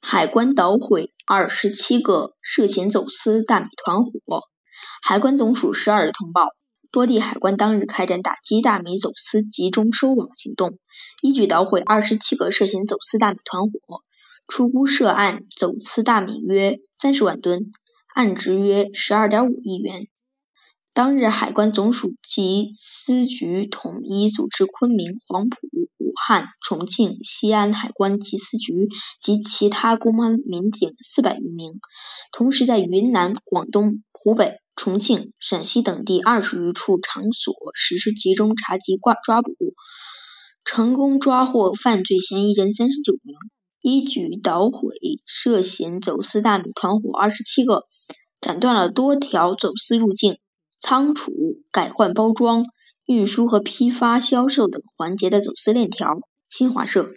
海关捣毁二十七个涉嫌走私大米团伙。海关总署十二日通报，多地海关当日开展打击大米走私集中收网行动，一举捣毁二十七个涉嫌走私大米团伙，初估涉案走私大米约三十万吨，案值约十二点五亿元。当日，海关总署及司局统一组织昆明、黄埔。武汉、重庆、西安海关缉私局及其他公安民警四百余名，同时在云南、广东、湖北、重庆、陕西等地二十余处场所实施集中查缉、挂抓捕，成功抓获犯罪嫌疑人三十九名，一举捣毁涉嫌走私大米团伙二十七个，斩断了多条走私入境、仓储、改换包装。运输和批发、销售等环节的走私链条。新华社。